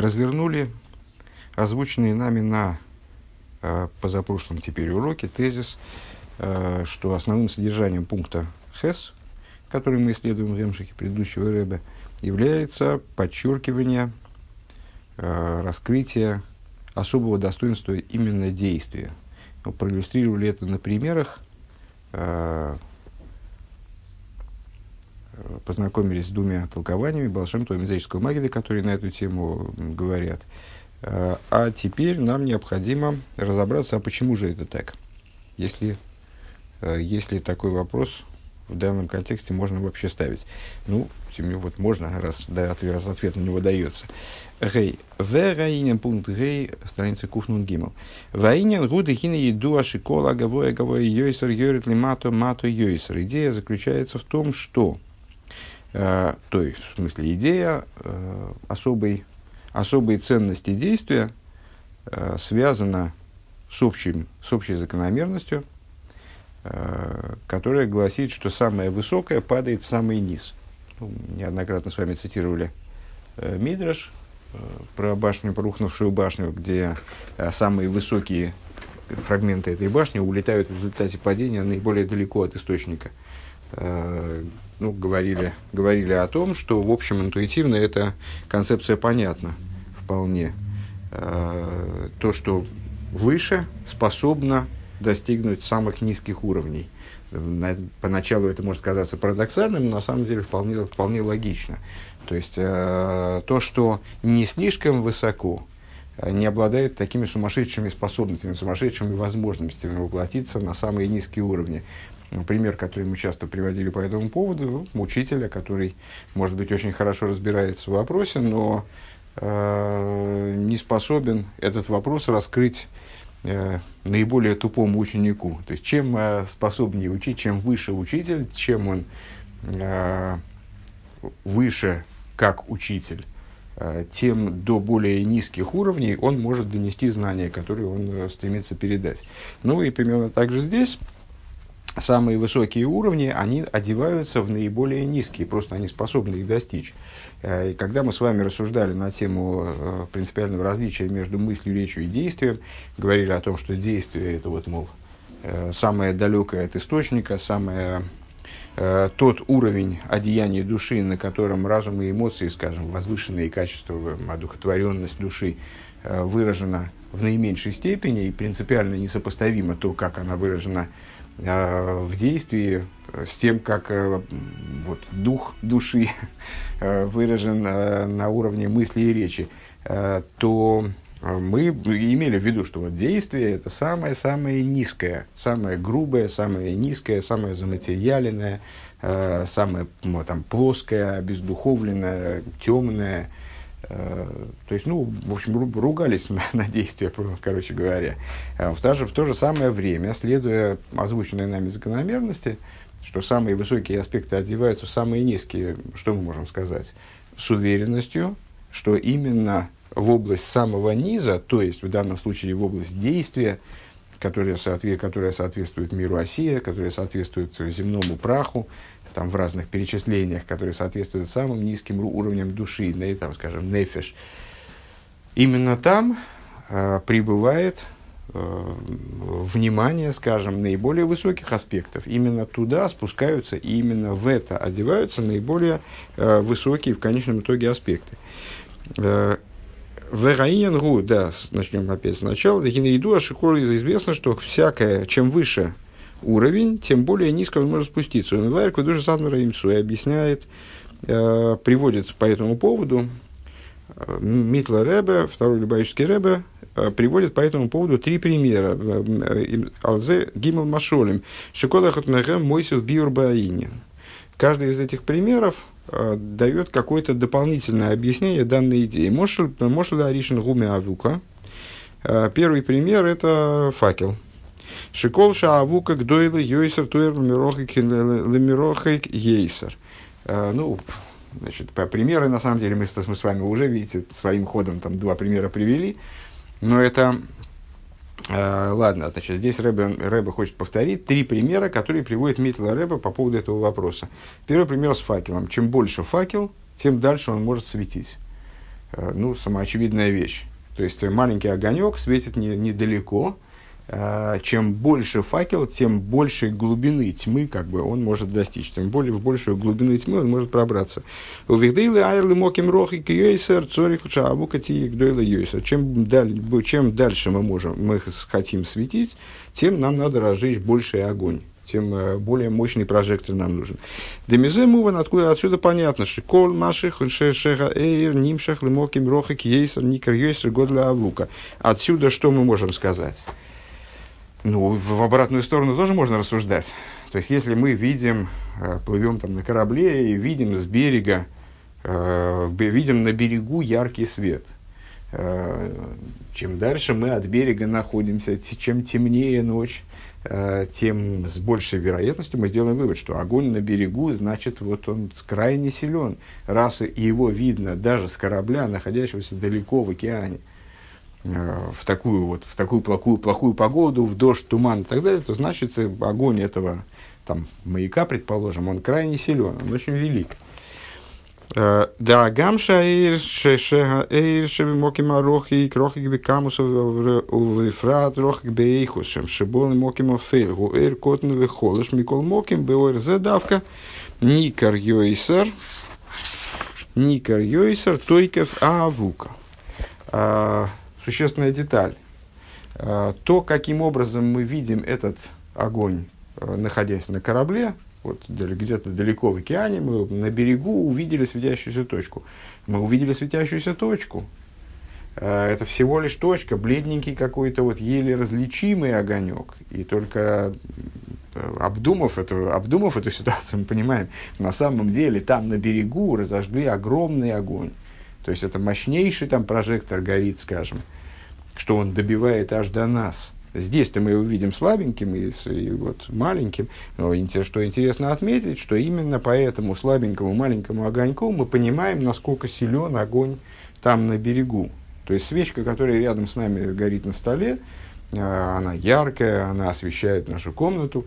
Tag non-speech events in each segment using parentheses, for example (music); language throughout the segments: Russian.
развернули озвученный нами на э, позапрошлом теперь уроке тезис, э, что основным содержанием пункта ХЭС, который мы исследуем в Ремшихе предыдущего Рэбе, является подчеркивание, э, раскрытие особого достоинства именно действия. Мы проиллюстрировали это на примерах, э, познакомились с двумя толкованиями Балшем и Мизического Магида, которые на эту тему говорят. Э, а теперь нам необходимо разобраться, а почему же это так? Если, э, если такой вопрос в данном контексте можно вообще ставить. Ну, тем не вот можно, раз, да, ответ, раз ответ на него дается. Гей. В раинен пункт гей, страница куфнун гимл. Ваинен гуды хина еду ашикола гавоя гавоя йойсер йорит ли мато мато йойсер. Идея заключается в том, что Э, то есть, в смысле, идея э, особой, особой ценности действия э, связана с, общим, с общей закономерностью, которая гласит, что самое высокое падает в самый низ. Ну, неоднократно с вами цитировали Мидраш про башню, порухнувшую башню, где самые высокие фрагменты этой башни улетают в результате падения наиболее далеко от источника ну, говорили, говорили о том, что, в общем, интуитивно эта концепция понятна вполне. Э, то, что выше способно достигнуть самых низких уровней. Поначалу это может казаться парадоксальным, но на самом деле вполне, вполне логично. То есть э, то, что не слишком высоко, э, не обладает такими сумасшедшими способностями, сумасшедшими возможностями воплотиться на самые низкие уровни. Пример, который мы часто приводили по этому поводу, учителя, который, может быть, очень хорошо разбирается в вопросе, но э, не способен этот вопрос раскрыть э, наиболее тупому ученику. То есть, чем э, способнее учить, чем выше учитель, чем он э, выше как учитель, э, тем до более низких уровней он может донести знания, которые он э, стремится передать. Ну и примерно так же здесь самые высокие уровни, они одеваются в наиболее низкие, просто они способны их достичь. Э, и когда мы с вами рассуждали на тему э, принципиального различия между мыслью, речью и действием, говорили о том, что действие это вот, мол, э, самое далекое от источника, самое тот уровень одеяния души, на котором разум и эмоции, скажем, возвышенные качества, одухотворенность души выражена в наименьшей степени и принципиально несопоставимо то, как она выражена Э, в действии с тем, как э, вот, дух души (laughs) э, выражен на уровне мысли и речи, то мы имели в виду, что вот действие это самое-самое низкое, самое грубое, самое низкое, самое заматериаленное, самое ну, там, плоское, бездуховленное, темное, Э, то есть, ну, в общем, ругались (laughs) на, на действия, короче говоря. А в то, же, в то же самое время, следуя озвученной нами закономерности, что самые высокие аспекты одеваются в самые низкие, что мы можем сказать? С уверенностью, что именно в область самого низа, то есть в данном случае в область действия, которая, соотве- которая соответствует миру Осия, которая соответствует земному праху, там, в разных перечислениях, которые соответствуют самым низким уровням души, ну, там, скажем, нефеш, именно там э, пребывает э, внимание, скажем, наиболее высоких аспектов. Именно туда спускаются и именно в это одеваются наиболее э, высокие в конечном итоге аспекты. Э, в Раинянгу, да, начнем опять сначала. Дехинеиду Ашикор известно, что всякое, чем выше уровень, тем более низко он может спуститься. Умивайр Кудуша Садмара Имсу и объясняет, э, приводит по этому поводу э, Митла Ребе, второй Любавический Ребе, э, приводит по этому поводу три примера. Э, Алзе Гимл Машолем, Шикода Хатнахем Мойсев Биур Баине. Каждый из этих примеров э, дает какое-то дополнительное объяснение данной идеи. Мошел Аришин Гуме Авука. Э, первый пример – это факел – Шикол шаавука гдойлы йойсер туэр лемирохайк ейсер. Э, ну, значит, по примеры, на самом деле, мы, мы с вами уже, видите, своим ходом там два примера привели. Но это ладно, значит, здесь Рэбе, Рэбе хочет повторить три примера, которые приводит Митла Рэбе по поводу этого вопроса. Первый пример с факелом. Чем больше факел, тем дальше он может светить. Э, ну, самоочевидная вещь. То есть маленький огонек светит не, недалеко, чем больше факел, тем больше глубины тьмы как бы он может достичь. Тем более в большую глубину тьмы он может пробраться. У Вихдейлы айрли моким рохи кьёйсер цорих шаабукати гдойла йойсер. Чем, даль, чем дальше мы можем, мы хотим светить, тем нам надо разжечь больший огонь тем э, более мощный прожектор нам нужен. Демизе муван, откуда отсюда понятно, что кол маших шеха эйр нимшах лимоким рохик ейсер никер ейсер годля авука. Отсюда что мы можем сказать? Ну, в обратную сторону тоже можно рассуждать. То есть, если мы видим, э, плывем там на корабле и видим с берега, э, видим на берегу яркий свет. Э, чем дальше мы от берега находимся, чем темнее ночь, тем с большей вероятностью мы сделаем вывод, что огонь на берегу, значит, вот он крайне силен. Раз его видно даже с корабля, находящегося далеко в океане – в такую вот, в такую плохую, плохую погоду, в дождь, туман и так далее, то значит э, огонь этого там, маяка, предположим, он крайне силен, он очень велик. Э, да, гамша эйр шеша эйр шебе марохи крохи гбе камусу вифрат рохи гбе эйхусем шебол моким фейл гу эйр котн вехолыш микол моким беойр задавка никар йойсер никар йойсер тойкев авука существенная деталь. А, то, каким образом мы видим этот огонь, а, находясь на корабле, вот где-то далеко в океане, мы на берегу увидели светящуюся точку. Мы увидели светящуюся точку. А, это всего лишь точка, бледненький какой-то вот еле различимый огонек. И только обдумав эту, обдумав эту ситуацию, мы понимаем, на самом деле там на берегу разожгли огромный огонь. То есть это мощнейший там прожектор горит, скажем что он добивает аж до нас. Здесь-то мы его видим слабеньким и, и вот маленьким. Но что интересно отметить, что именно по этому слабенькому маленькому огоньку мы понимаем, насколько силен огонь там на берегу. То есть свечка, которая рядом с нами горит на столе, а, она яркая, она освещает нашу комнату,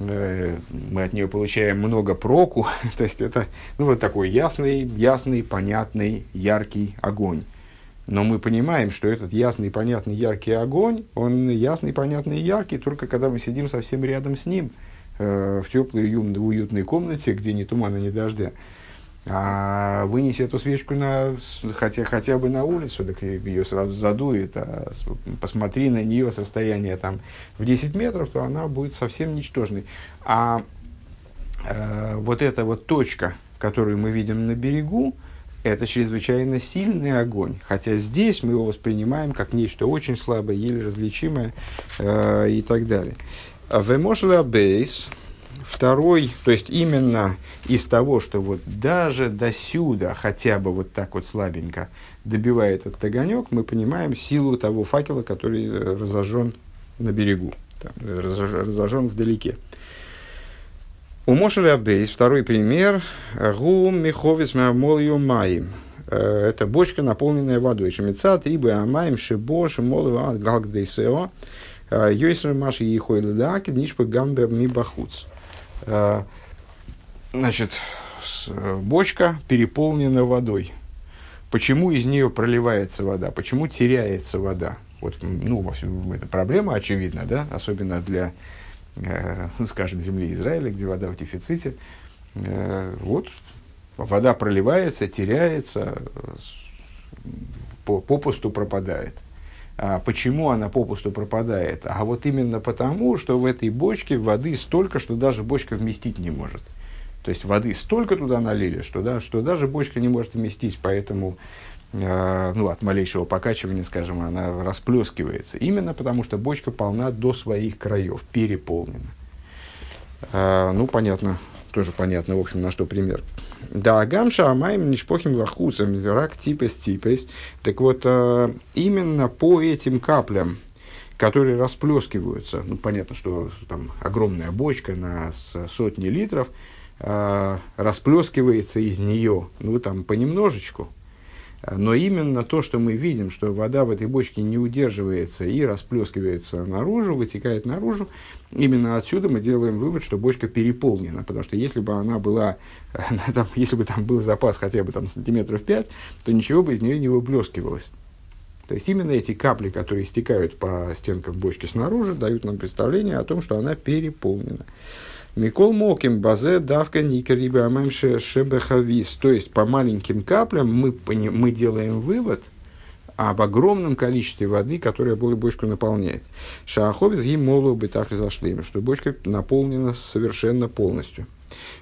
э, мы от нее получаем много проку, (laughs) то есть это ну, вот такой ясный, ясный, понятный, яркий огонь. Но мы понимаем, что этот ясный, понятный, яркий огонь, он ясный, понятный яркий, только когда мы сидим совсем рядом с ним, э, в теплой, уютной комнате, где ни тумана, ни дождя. А вынеси эту свечку на, хотя, хотя бы на улицу, так ее сразу задует, а посмотри на нее с расстояния там, в 10 метров, то она будет совсем ничтожной. А э, вот эта вот точка, которую мы видим на берегу, это чрезвычайно сильный огонь, хотя здесь мы его воспринимаем как нечто очень слабое, еле различимое э, и так далее. Вемошля бейс, второй, то есть именно из того, что вот даже до сюда, хотя бы вот так вот слабенько добивает этот огонек, мы понимаем силу того факела, который разожжен на берегу, там, разожжен вдалеке. У Мошеля Абейс, второй пример, гум миховис молью маим. Э, это бочка, наполненная водой. Шемица, трибы амаем, шибош, молю ад галгдейсео. Э, Йойсер маши ехой ледаки, нишпа гамбер ми бахуц. Э, значит, бочка переполнена водой. Почему из нее проливается вода? Почему теряется вода? Вот, ну, это проблема очевидна, да, особенно для (laughs) ну, скажем, земли Израиля, где вода в дефиците. Э, вот вода проливается, теряется, попусту пропадает. А почему она попусту пропадает? А вот именно потому, что в этой бочке воды столько, что даже бочка вместить не может. То есть воды столько туда налили, что, да, что даже бочка не может вместить, поэтому э, ну, от малейшего покачивания, скажем, она расплескивается. Именно потому, что бочка полна до своих краев, переполнена. Э, ну, понятно, тоже понятно, в общем, на что пример. Да, гамша амаем нишпохим лахуцам, рак типес типес. Так вот, э, именно по этим каплям, которые расплескиваются, ну, понятно, что там огромная бочка на сотни литров, э, расплескивается из нее, ну, там, понемножечку, Но именно то, что мы видим, что вода в этой бочке не удерживается и расплескивается наружу, вытекает наружу, именно отсюда мы делаем вывод, что бочка переполнена. Потому что если бы она была, (laughs) там, если бы там был запас хотя бы там, сантиметров 5, то ничего бы из нее не выплескивалось. То есть именно эти капли, которые стекают по стенкам бочки снаружи, дают нам представление о том, что она переполнена. Микол Моким Базе Давка Никариба Амемше Шебехавис. То есть по маленьким каплям мы, мы делаем вывод об огромном количестве воды, которая бочку наполняет. Шааховец Гимолу и зашли, что бочка наполнена совершенно полностью.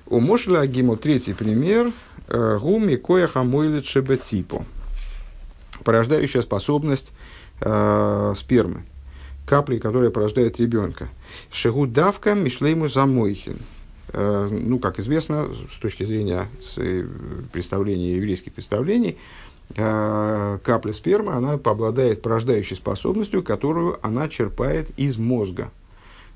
У Мошля Гимо третий пример. Э, Гуми Кояха Мойлит Шебетипо. Порождающая способность э, спермы капли, которая порождает ребенка. Шигу давка мишлейму замойхин. Э, ну, как известно, с точки зрения э, представления, еврейских представлений, э, капля спермы, она обладает порождающей способностью, которую она черпает из мозга.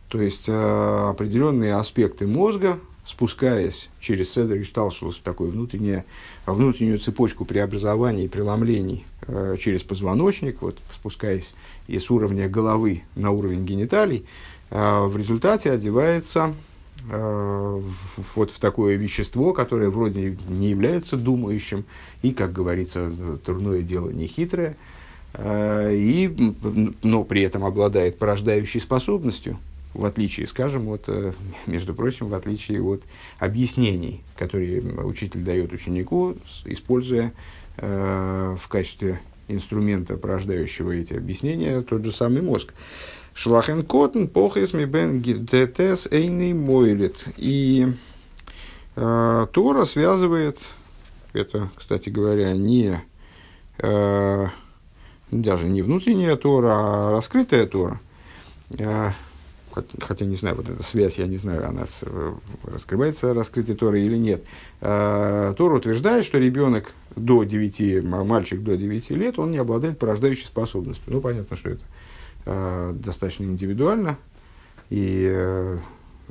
То есть определенные аспекты мозга, спускаясь через Седр и Шталшус, такую внутреннюю, внутреннюю цепочку преобразований и преломлений э, через позвоночник, вот, спускаясь из уровня головы на уровень гениталий, э, в результате одевается э, в, вот в такое вещество, которое вроде не является думающим, и, как говорится, трудное дело не хитрое, э, и, но при этом обладает порождающей способностью – в отличие, скажем, вот, э, (laughs) между прочим, в отличие от объяснений, которые учитель дает ученику, используя э, в качестве инструмента, порождающего эти объяснения, тот же самый мозг. Шлахен котен похес ми бен детес эйный мойлит. И э, Тора связывает, это, кстати говоря, не э, даже не внутренняя Тора, а раскрытая Тора. Э, хотя не знаю, вот эта связь, я не знаю, она э, раскрывается раскрытой Торой или нет. А, Тора утверждает, что ребенок до 9, мальчик до 9 лет, он не обладает порождающей способностью. Ну, понятно, что это а, достаточно индивидуально, и э,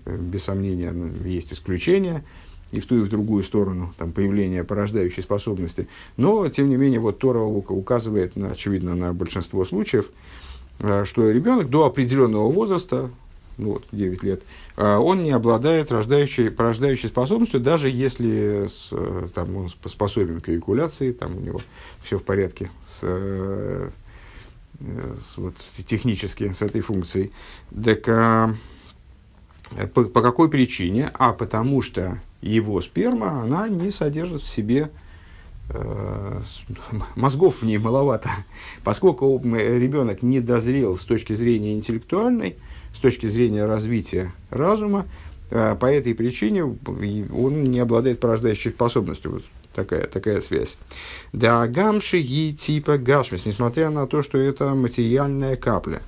без сомнения есть исключения и в ту, и в другую сторону там, появления порождающей способности. Но, тем не менее, вот Тора указывает, на, очевидно, на большинство случаев, э, что ребенок до определенного возраста, ну вот, 9 лет, а он не обладает рождающей, порождающей способностью, даже если с, э, там, он способен к эякуляции, там у него все в порядке с, э, с, вот, технически с этой функцией. Так а, по, по какой причине? А потому что его сперма, она не содержит в себе э, мозгов в ней маловато. Поскольку ребенок не дозрел с точки зрения интеллектуальной, с точки зрения развития разума, а, по этой причине он не обладает порождающей способностью. Вот такая, такая связь. Да гамши и типа гашмис, несмотря на то, что это материальная капля,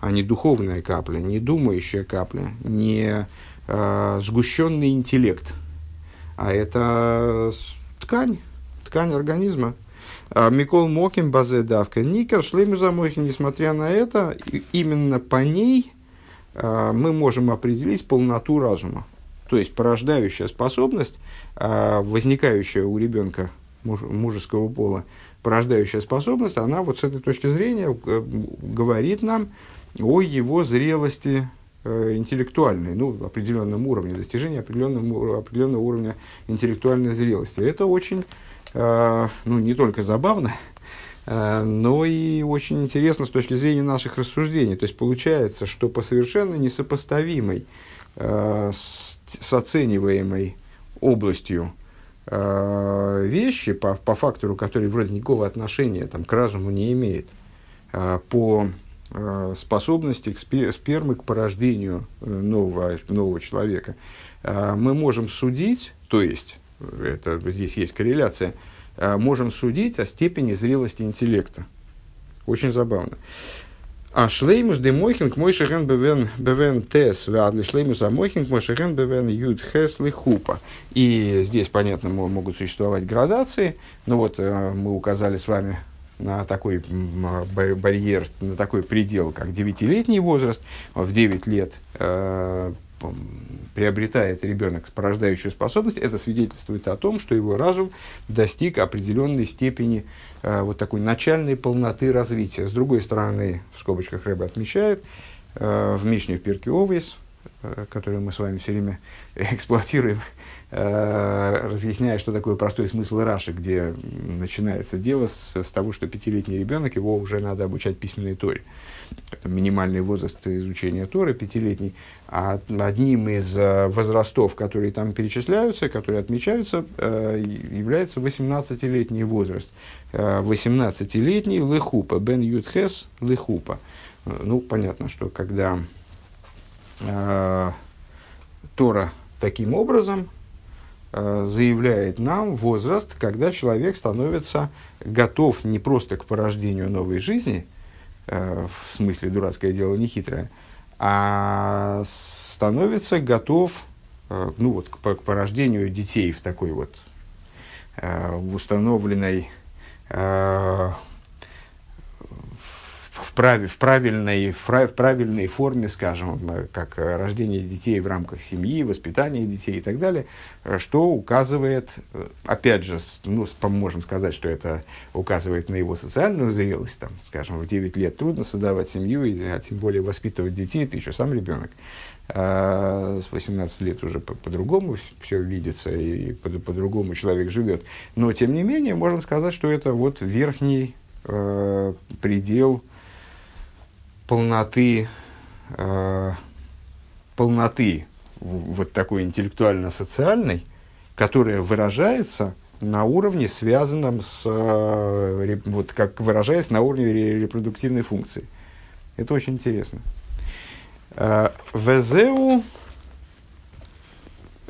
а не духовная капля, не думающая капля, не э, сгущенный интеллект, а это ткань, ткань организма. А Микол Моким базе давка никер шлейму замойхин, несмотря на это, именно по ней мы можем определить полноту разума. То есть порождающая способность, а, возникающая у ребенка мужеского пола, порождающая способность, она вот с этой точки зрения э, говорит нам о его зрелости э, интеллектуальной, ну, определенном уровне, достижения определенного, определенного уровня интеллектуальной зрелости. Это очень, ну, не только забавно, Э, но и очень интересно с точки зрения наших рассуждений. То есть получается, что по совершенно несопоставимой э, с, с оцениваемой областью э, вещи, по, по фактору, который вроде никакого отношения там, к разуму не имеет, по способности к спермы к порождению нового, нового человека, мы можем судить, то есть, это, здесь есть корреляция, Э, можем судить о степени зрелости интеллекта. Очень забавно. А шлеймус де мойхинг мой шеген бевен бевен тес вадли шлеймус а мойхинг мой шеген бевен юд хесли хупа. И здесь, понятно, могут существовать градации, но вот э, мы указали с вами на такой барьер, на такой предел, как девятилетний возраст. В 9 лет э, приобретает ребенок порождающую способность, это свидетельствует о том, что его разум достиг определенной степени э, вот такой начальной полноты развития. С другой стороны, в скобочках Рэба отмечает, э, в Мишне в Перке Овес, которую мы с вами все время (laughs) эксплуатируем, э, разъясняя, что такое простой смысл Раши, где начинается дело с, с того, что пятилетний ребенок, его уже надо обучать письменной торе. Э, минимальный возраст изучения Торы, пятилетний, а одним из э, возрастов, которые там перечисляются, которые отмечаются, э, является 18-летний возраст. 18-летний э, лыхупа, бен ютхес лыхупа. Ну, понятно, что когда Тора таким образом заявляет нам возраст, когда человек становится готов не просто к порождению новой жизни – Э, в смысле дурацкое дело не хитрое, а становится готов э, ну, вот, к, к порождению детей в такой вот э, в установленной в, прав, в, правильной, в, правильной форме, скажем, как рождение детей в рамках семьи, воспитание детей и так далее, что указывает, опять же, ну, можем сказать, что это указывает на его социальную зрелость, там, скажем, в 9 лет трудно создавать семью, а тем более воспитывать детей, ты еще сам ребенок. А с 18 лет уже по- по-другому все видится, и по- по-другому человек живет. Но, тем не менее, можем сказать, что это вот верхний э, предел полноты, э, полноты вот такой интеллектуально-социальной, которая выражается на уровне, связанном с, э, вот как выражается на уровне репродуктивной функции. Это очень интересно. Э, Везеу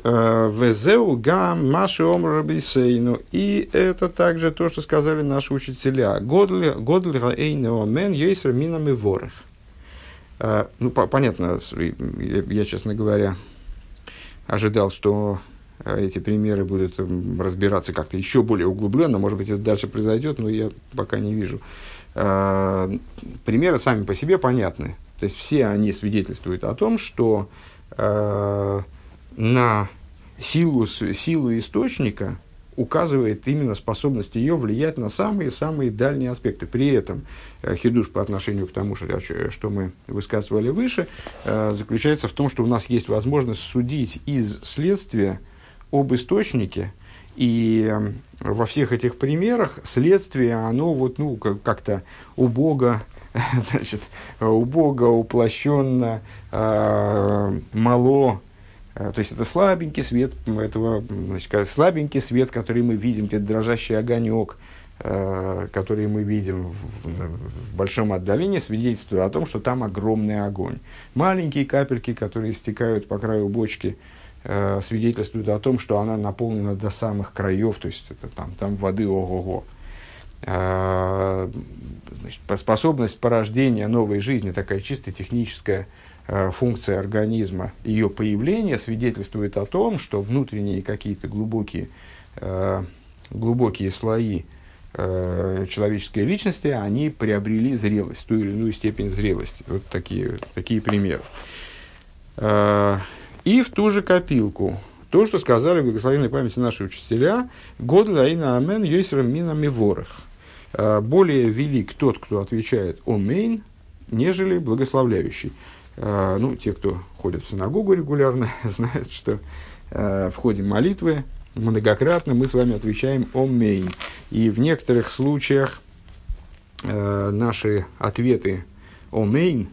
Везеу гам маши омрабисейну. И это также то, что сказали наши учителя. Годль раэйну мен ейсер минами ворах. А, ну, по понятно, я, честно говоря, ожидал, что а, эти примеры будут разбираться как-то еще более углубленно. Может быть, это дальше произойдет, но я пока не вижу. А, примеры сами по себе понятны. То есть все они свидетельствуют о том, что на силу, силу источника указывает именно способность ее влиять на самые-самые дальние аспекты. При этом э, хидуш по отношению к тому, что, мы высказывали выше, э, заключается в том, что у нас есть возможность судить из следствия об источнике, и э, во всех этих примерах следствие, оно вот, ну, как-то убого, (laughs) значит, убого, уплощенно, мало, то есть это слабенький свет этого, значит, слабенький свет, который мы видим, это дрожащий огонек, э, который мы видим в, в большом отдалении, свидетельствует о том, что там огромный огонь. Маленькие капельки, которые стекают по краю бочки, э, свидетельствуют о том, что она наполнена до самых краев, то есть это, там, там воды ого-го. Значит, способность порождения новой жизни, такая чисто техническая, Э, функция организма, ее появление свидетельствует о том, что внутренние какие-то глубокие, э, глубокие слои э, человеческой личности, они приобрели зрелость, ту или иную степень зрелости. Вот такие, такие примеры. И в ту же копилку, то, что сказали в благословенной памяти наши учителя, «Год лаина амен йойсрам мина миворах». Более велик тот, кто отвечает «Омейн», нежели благословляющий. А, ну, те, кто ходят в синагогу регулярно, (laughs) знают, что э, в ходе молитвы многократно мы с вами отвечаем «Омейн». И в некоторых случаях э, наши ответы «Омейн»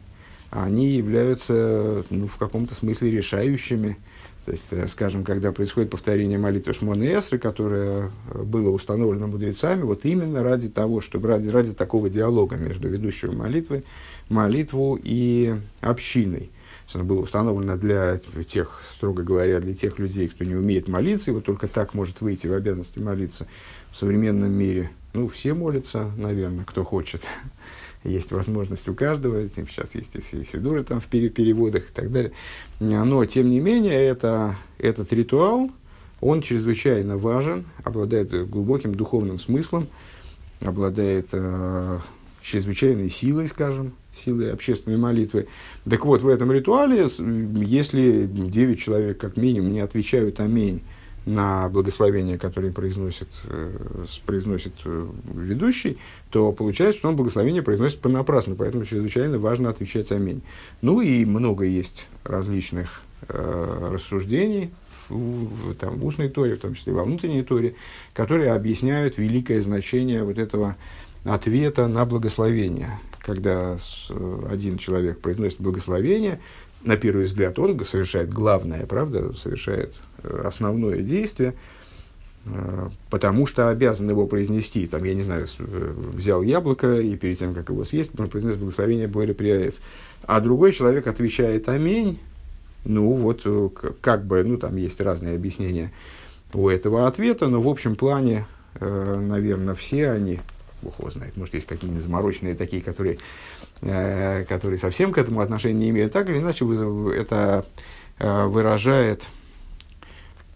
они являются ну, в каком-то смысле решающими. То есть, э, скажем, когда происходит повторение молитвы Шмона Эсры, которое было установлено мудрецами, вот именно ради того, чтобы ради, ради такого диалога между ведущим молитвы молитву и общиной. Оно было установлено для тех, строго говоря, для тех людей, кто не умеет молиться, и вот только так может выйти в обязанности молиться в современном мире. Ну, все молятся, наверное, кто хочет. Есть возможность у каждого, сейчас есть и сидуры там в переводах и так далее. Но, тем не менее, это, этот ритуал, он чрезвычайно важен, обладает глубоким духовным смыслом, обладает э, чрезвычайной силой, скажем, силой общественной молитвы. Так вот, в этом ритуале, если девять человек как минимум не отвечают «Аминь», на благословение, которое произносит, э, произносит э, ведущий, то получается, что он благословение произносит понапрасну, поэтому чрезвычайно важно отвечать «Аминь». Ну и много есть различных э, рассуждений в, в, там, в устной торе, в том числе во внутренней торе, которые объясняют великое значение вот этого ответа на благословение. Когда один человек произносит благословение, на первый взгляд он совершает главное, правда, совершает э, основное действие, э, потому что обязан его произнести. Там, я не знаю, э, взял яблоко и перед тем, как его съесть, он произнес благословение Боря Приаэс. А другой человек отвечает «Аминь». Ну, вот как бы, ну, там есть разные объяснения у этого ответа, но в общем плане, наверное, все они, бог его знает, может, есть какие-нибудь замороченные такие, которые Э, которые совсем к этому отношения не имеют, так или иначе это э, выражает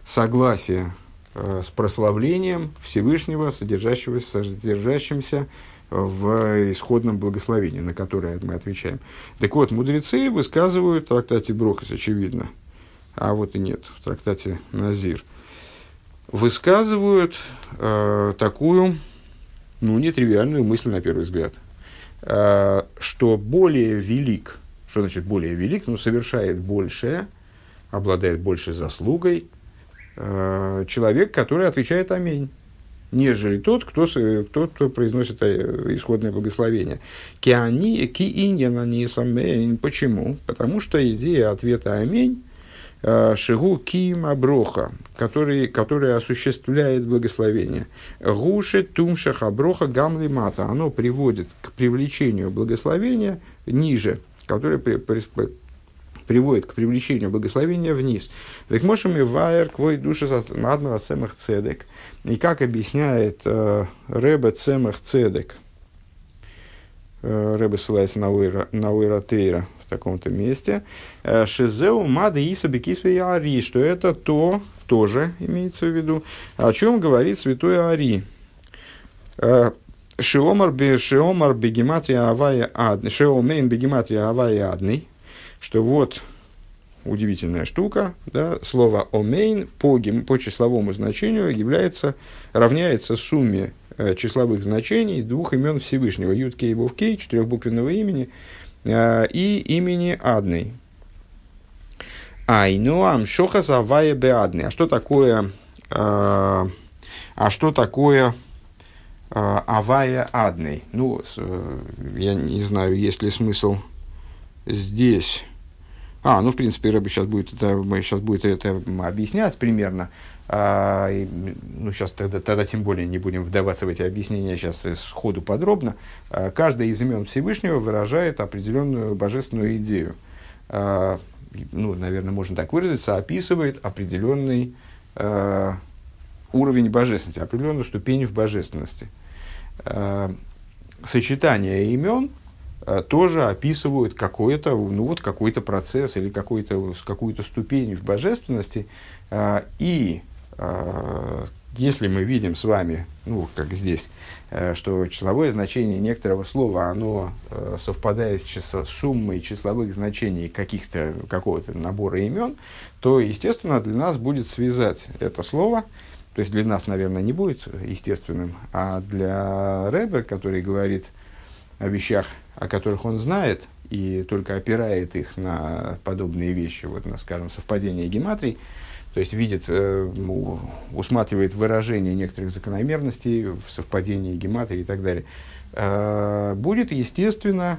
согласие э, с прославлением Всевышнего, содержащегося, содержащимся в исходном благословении, на которое мы отвечаем. Так вот, мудрецы высказывают в трактате Брохас, очевидно, а вот и нет, в трактате Назир, высказывают э, такую, ну, нетривиальную мысль на первый взгляд – Э, что более велик, что значит более велик, ну, совершает большее, обладает большей заслугой, э, человек, который отвечает «Аминь», нежели тот, кто, тот, кто произносит э, исходное благословение. Киани, ки иньяна не Почему? Потому что идея ответа «Аминь» Э, Шигу Ким Аброха, который, который осуществляет благословение. Гуши Тумша Хаброха Гамли Мата. Оно приводит к привлечению благословения ниже, которое приводит к привлечению благословения вниз. Так можем и вайер квой души адмара цемах цедек. И как объясняет э, Ребе цемах цедек, э, Ребе ссылается на Уэра Тейра, в таком-то месте. Э, Шизеу мада иса бекисве ари, что это то, тоже имеется в виду, о чем говорит святой Ари. Э, Шиомар бегематрия авая адный, шиомейн бегематрия авая адный, что вот удивительная штука, да, слово омейн по, по числовому значению является, равняется сумме э, числовых значений двух имен Всевышнего, Ют Кей Вов Кей, четырехбуквенного имени, Э, и имени Адной. Айнуам шоха завая беадны. А что такое, э, а что такое э, авая адной? Ну, я не знаю, есть ли смысл здесь. А, ну, в принципе, Рэбби сейчас будет это, сейчас будет это объяснять примерно. А, и, ну, сейчас тогда, тогда тем более не будем вдаваться в эти объяснения сейчас сходу подробно. А, каждое из имен Всевышнего выражает определенную божественную идею. А, ну, наверное, можно так выразиться, описывает определенный а, уровень божественности, определенную ступень в божественности. А, сочетание имен тоже описывают какой-то, ну, вот какой-то процесс или какой-то, какую-то ступень в божественности. А, и а, если мы видим с вами, ну, как здесь, э, что числовое значение некоторого слова, оно э, совпадает с суммой числовых значений каких-то, какого-то набора имен, то, естественно, для нас будет связать это слово, то есть для нас, наверное, не будет естественным, а для Рэбе, который говорит о вещах, о которых он знает, и только опирает их на подобные вещи, вот, на, скажем, совпадение гематрий, то есть видит, э, усматривает выражение некоторых закономерностей в совпадении гематрии и так далее, э, будет естественно,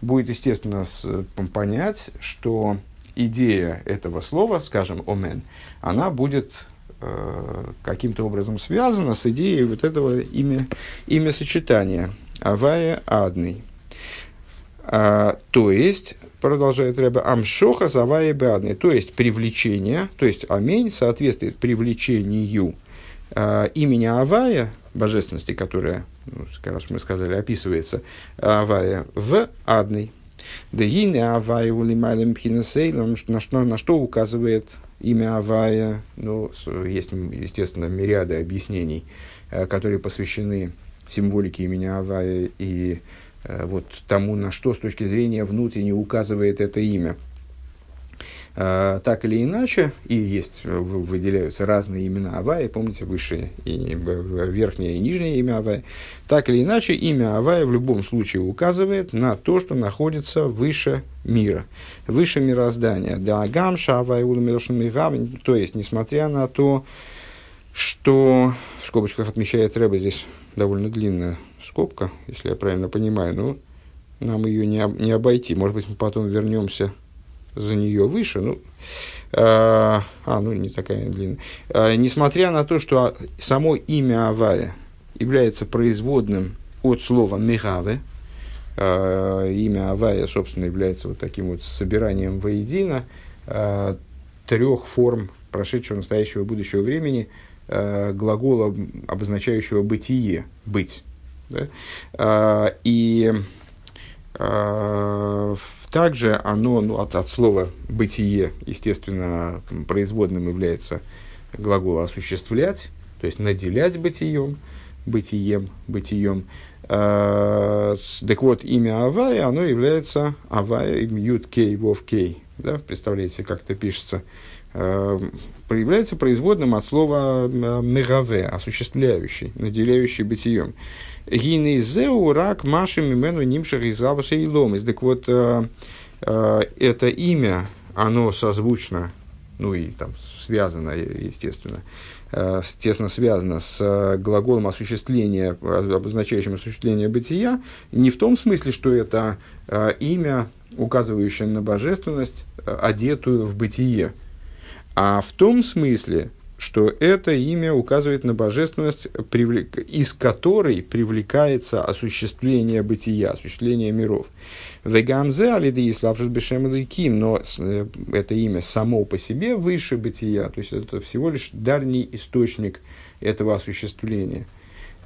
будет естественно с, понять, что идея этого слова, скажем, омен, она будет э, каким-то образом связана с идеей вот этого имя, имя сочетания Авая Адный. А, то есть продолжает Рэбе, амшоха завая беадны, то есть привлечение, то есть амень соответствует привлечению э, имени Авая, божественности, которая, ну, раз мы сказали, описывается Авая в адной. Да имя Авая улимайлем пхинасейлом, на что, на что указывает имя Авая, ну, есть, естественно, мириады объяснений, э, которые посвящены символике имени Авая и вот тому, на что с точки зрения внутренней указывает это имя. А, так или иначе, и есть, выделяются разные имена Авая, помните, высшее и верхнее и нижнее имя Авая, так или иначе, имя Авая в любом случае указывает на то, что находится выше мира, выше мироздания. Да, гамша Авая то есть, несмотря на то, что, в скобочках отмечает Рэба, здесь довольно длинная скобка, если я правильно понимаю, но нам ее не, не обойти. Может быть, мы потом вернемся за нее выше, ну, а, а, ну, не такая длинная. А, несмотря на то, что само имя Авая является производным от слова «мегаве», а, имя Авая, собственно, является вот таким вот собиранием воедино а, трех форм прошедшего, настоящего, будущего времени а, глагола, обозначающего бытие, быть. Да? А, и а, также оно ну, от, от слова «бытие», естественно, производным является глагол «осуществлять», то есть наделять бытием, бытием, бытием. А, так вот, имя Авая, оно является Авая, Ют Кей, Вов Кей. Да, представляете, как это пишется. Проявляется производным от слова «мегаве», осуществляющий, наделяющий бытием. Гинезеу рак маши мимену нимшах из и ломис. Так вот, э, э, это имя, оно созвучно, ну и там связано, естественно, э, тесно связано с глаголом осуществления, обозначающим осуществление бытия, не в том смысле, что это имя, указывающее на божественность, одетую в бытие, а в том смысле, что это имя указывает на божественность, из которой привлекается осуществление бытия, осуществление миров. Вегамзе алиды бешем но э, это имя само по себе выше бытия, то есть это всего лишь дальний источник этого осуществления.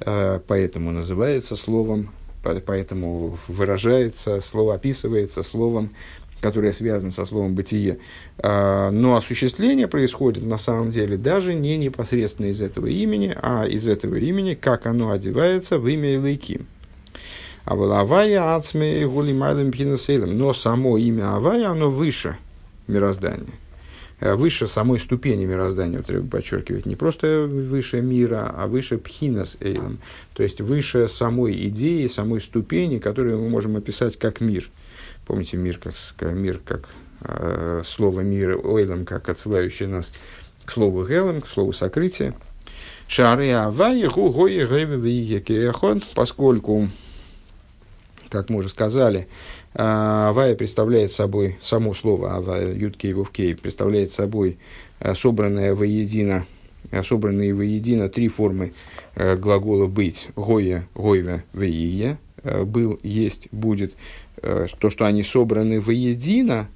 Э, поэтому называется словом, поэтому выражается, слово описывается словом которое связано со словом «бытие». А, но осуществление происходит на самом деле даже не непосредственно из этого имени, а из этого имени, как оно одевается в имя Илайким. А Авая Ацме Гулимайлем Пхинасейлем. Но само имя Авая, оно выше мироздания. Э, выше самой ступени мироздания, вот треба подчеркивать, не просто выше мира, а выше пхинас эйлом, то есть выше самой идеи, самой ступени, которую мы можем описать как мир – Помните, мир как, мир как э, слово мир, ойлом, как отсылающий нас к слову гелем, к слову сокрытия. Шары авайеху гои поскольку, как мы уже сказали, э, авая представляет собой, само слово авая, юткей вовкей, представляет собой э, собранное воедино, э, собранные воедино три формы глагола быть, гоя, гойве, веие, был, есть, будет, Э, то, что они собраны воедино,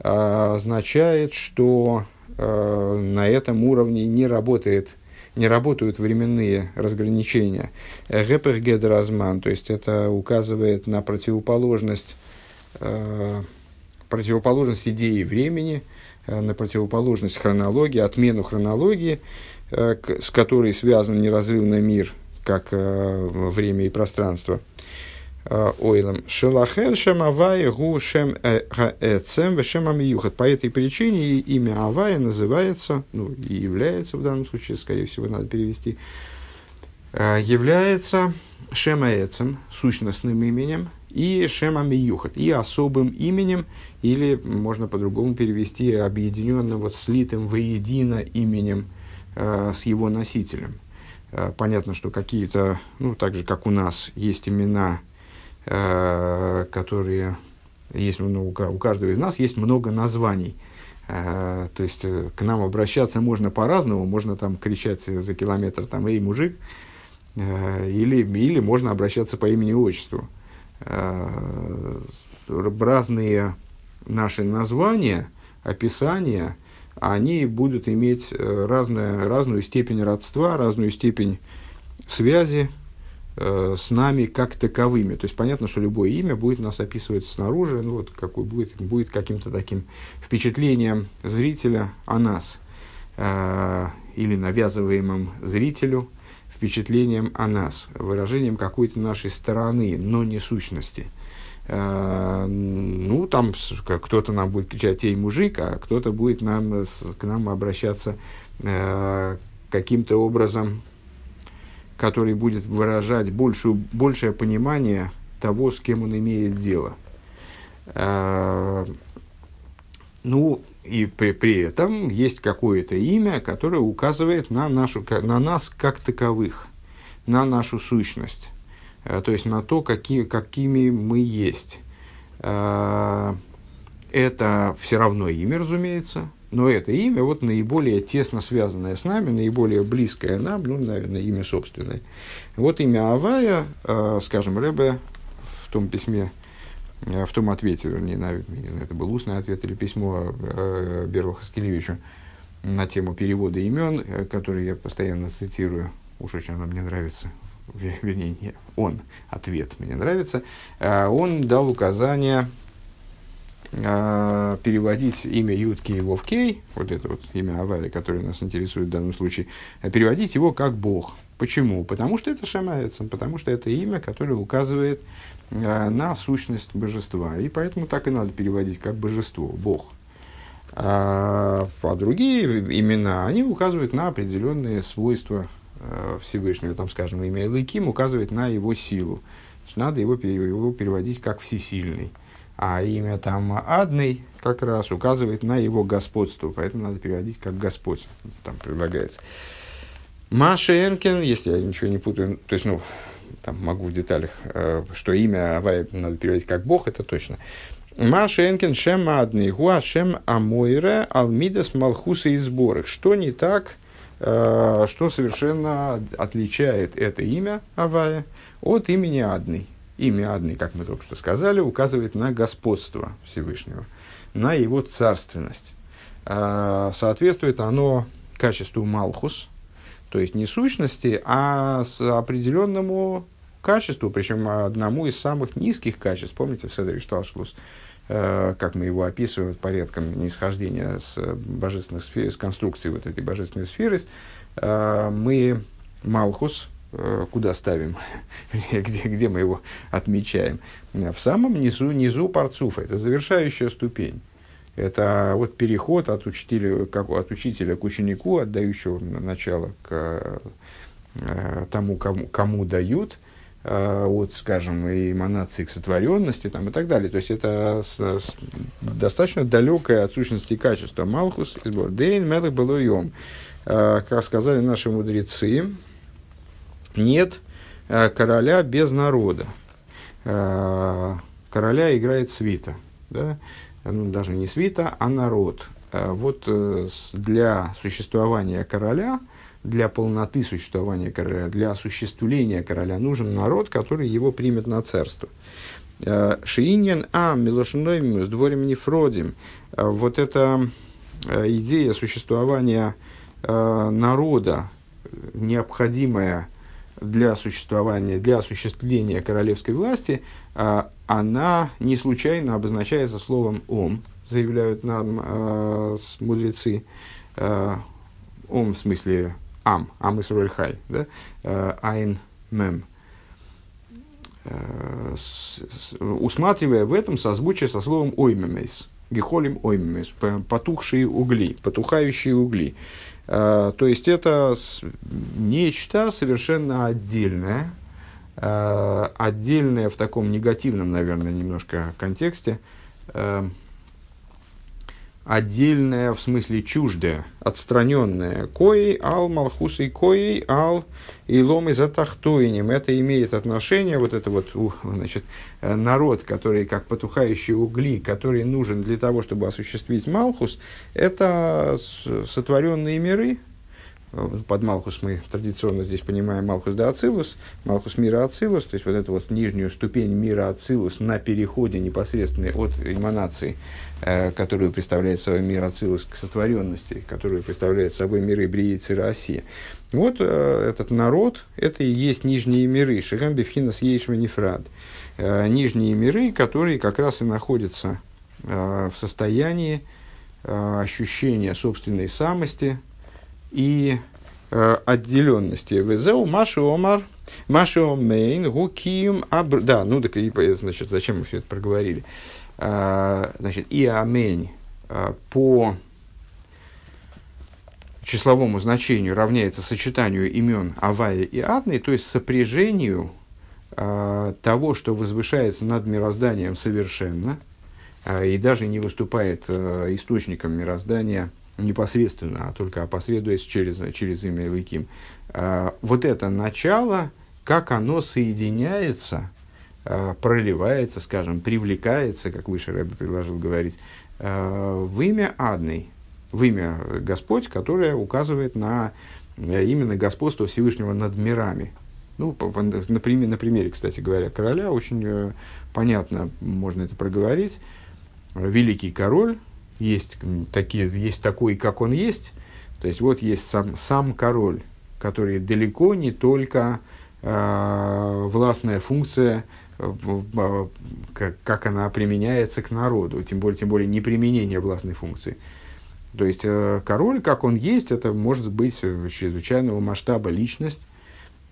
а, означает, что э, на этом уровне не работает не работают временные разграничения. Гепергедразман, то есть это указывает на противоположность, э, противоположность идеи времени, на противоположность хронологии, отмену хронологии, с которой связан неразрывный мир, как время и пространство – Э, ойлом. Шелахен шем авая гу шем эцем вешем амиюхат. По этой причине имя Авая называется, ну и является в данном случае, скорее всего, надо перевести, э, является шем эцем, сущностным именем, и шем амиюхат, и особым именем, или можно по-другому перевести объединенным, вот слитым воедино именем э, с его носителем. Понятно, что какие-то, ну, так же, как у нас есть имена, Э, которые есть ну, у каждого из нас есть много названий. Э, то есть э, к нам обращаться можно по-разному, можно там кричать за километр там «Эй, мужик!» или, или можно обращаться по имени-отчеству. Разные наши названия, описания, они будут иметь разную, разную степень родства, разную степень связи э, с нами как таковыми. То есть понятно, что любое имя будет нас описывать снаружи, ну вот какой будет, будет каким-то таким впечатлением зрителя о нас э, или навязываемым зрителю впечатлением о нас, выражением какой-то нашей стороны, но не сущности. Э, ну, там кто-то нам будет кричать «эй, мужик», а кто-то будет нам, к нам обращаться э, каким-то образом, который будет выражать большую, большее понимание того, с кем он имеет дело. Э, ну, и при, при этом есть какое-то имя, которое указывает на, нашу, на нас как таковых, на нашу сущность, э, то есть на то, какие, какими мы есть. Э, это все равно имя, разумеется, но это имя вот наиболее тесно связанное с нами, наиболее близкое нам, ну, наверное, имя собственное. Вот имя Авая, э, скажем, Рэбе в том письме, Э, в том ответе, вернее, на, не знаю, это был устный ответ или письмо э, Хаскелевичу на тему перевода имен, э, который я постоянно цитирую, уж очень она мне нравится, вернее, не он, ответ мне нравится, он дал указание переводить имя Ютки его в Кей, вот это вот имя Авали, которое нас интересует в данном случае, переводить его как Бог. Почему? Потому что это Шамаецем, потому что это имя, которое указывает Э, на сущность божества. И поэтому так и надо переводить как божество, Бог. А, а другие имена, они указывают на определенные свойства Всевышнего. Там, скажем, имя Лыким указывает на его силу. Значит, надо его, его переводить как всесильный. А имя там Адный как раз указывает на его господство, поэтому надо переводить как Господь, там предлагается. Маша Энкин, если я ничего не путаю, то есть, ну, там могу в деталях, э, что имя Авай надо переводить как Бог, это точно. Машенкин шем адный гуа шем амойре алмидас малхуса и сборах. Что не так, э, что совершенно отличает это имя Авая от имени Адный. Имя Адный, как мы только что сказали, указывает на господство Всевышнего, на его царственность. Э, соответствует оно качеству Малхус, то есть не сущности, а с определенному качеству, причем одному из самых низких качеств. Помните в Седре Шталшлус, э, как мы его описываем порядком нисхождения с божественных сфер, с конструкцией вот этой божественной сферы, э, мы Малхус, куда ставим, (laughs) где, где мы его отмечаем, в самом низу, низу парцуфа, это завершающая ступень. Это вот переход от учителя, как, от учителя к ученику, отдающего начало к э, тому, кому, кому дают, э, от, скажем, эманации к сотворенности там, и так далее. То есть это с, с, достаточно далекое от сущности качества. Малхус Бордейн Мелых Балуйом. Э, как сказали наши мудрецы, нет э, короля без народа. Э, короля играет свита. Да? ну, даже не свита, а народ. А вот э, для существования короля, для полноты существования короля, для осуществления короля нужен народ, который его примет на царство. Э, Шииньян а милошной с дворем нефродим. Э, вот эта идея существования народа, необходимая для существования, для осуществления королевской власти, а, она не случайно обозначается словом «ом», заявляют нам э, мудрецы. Э, «Ом» в смысле «ам», «ам» из хай, да? «айн мем». Усматривая в этом созвучие со словом «оймемейс», «гехолим оймемейс», «потухшие угли», «потухающие угли». Э, то есть это нечто совершенно отдельное, э, отдельное в таком негативном, наверное, немножко контексте, э, отдельное в смысле чуждое, отстраненное. Коей ал малхусой коей ал и затахтуинем. Это имеет отношение, вот это вот значит, народ, который как потухающие угли, который нужен для того, чтобы осуществить малхус, это сотворенные миры, под Малхус мы традиционно здесь понимаем Малхус да Ацилус, Малхус мира Ацилус, то есть вот эту вот нижнюю ступень мира Ацилус на переходе непосредственно от эманации, э, которую представляет собой мир Ацилус к сотворенности, которую представляет собой миры Бриицы России. Вот э, этот народ, это и есть нижние миры, Шигам Бифхинас Ейшма Нефрад. Э, нижние миры, которые как раз и находятся э, в состоянии э, ощущения собственной самости, и отделенности. Везеу Маши Омар, Маши Омейн, Гукием Абр... Да, ну так и, значит, зачем мы все это проговорили? Значит, и Амень по числовому значению равняется сочетанию имен Авая и Адны, то есть сопряжению э, того, что возвышается над мирозданием совершенно, э, и даже не выступает э, источником мироздания непосредственно, а только опосредуясь через, через имя Илыким. Э, вот это начало, как оно соединяется, э, проливается, скажем, привлекается, как выше Рэбби предложил говорить, э, в имя Адной, в имя Господь, которое указывает на именно господство Всевышнего над мирами. Ну, на, примере, на примере, кстати говоря, короля очень э, понятно можно это проговорить. Великий король, есть, такие, есть такой, как он есть. То есть вот есть сам, сам король, который далеко не только э, властная функция, э, как, как она применяется к народу, тем более, тем более не применение властной функции. То есть э, король, как он есть, это может быть чрезвычайного масштаба личность,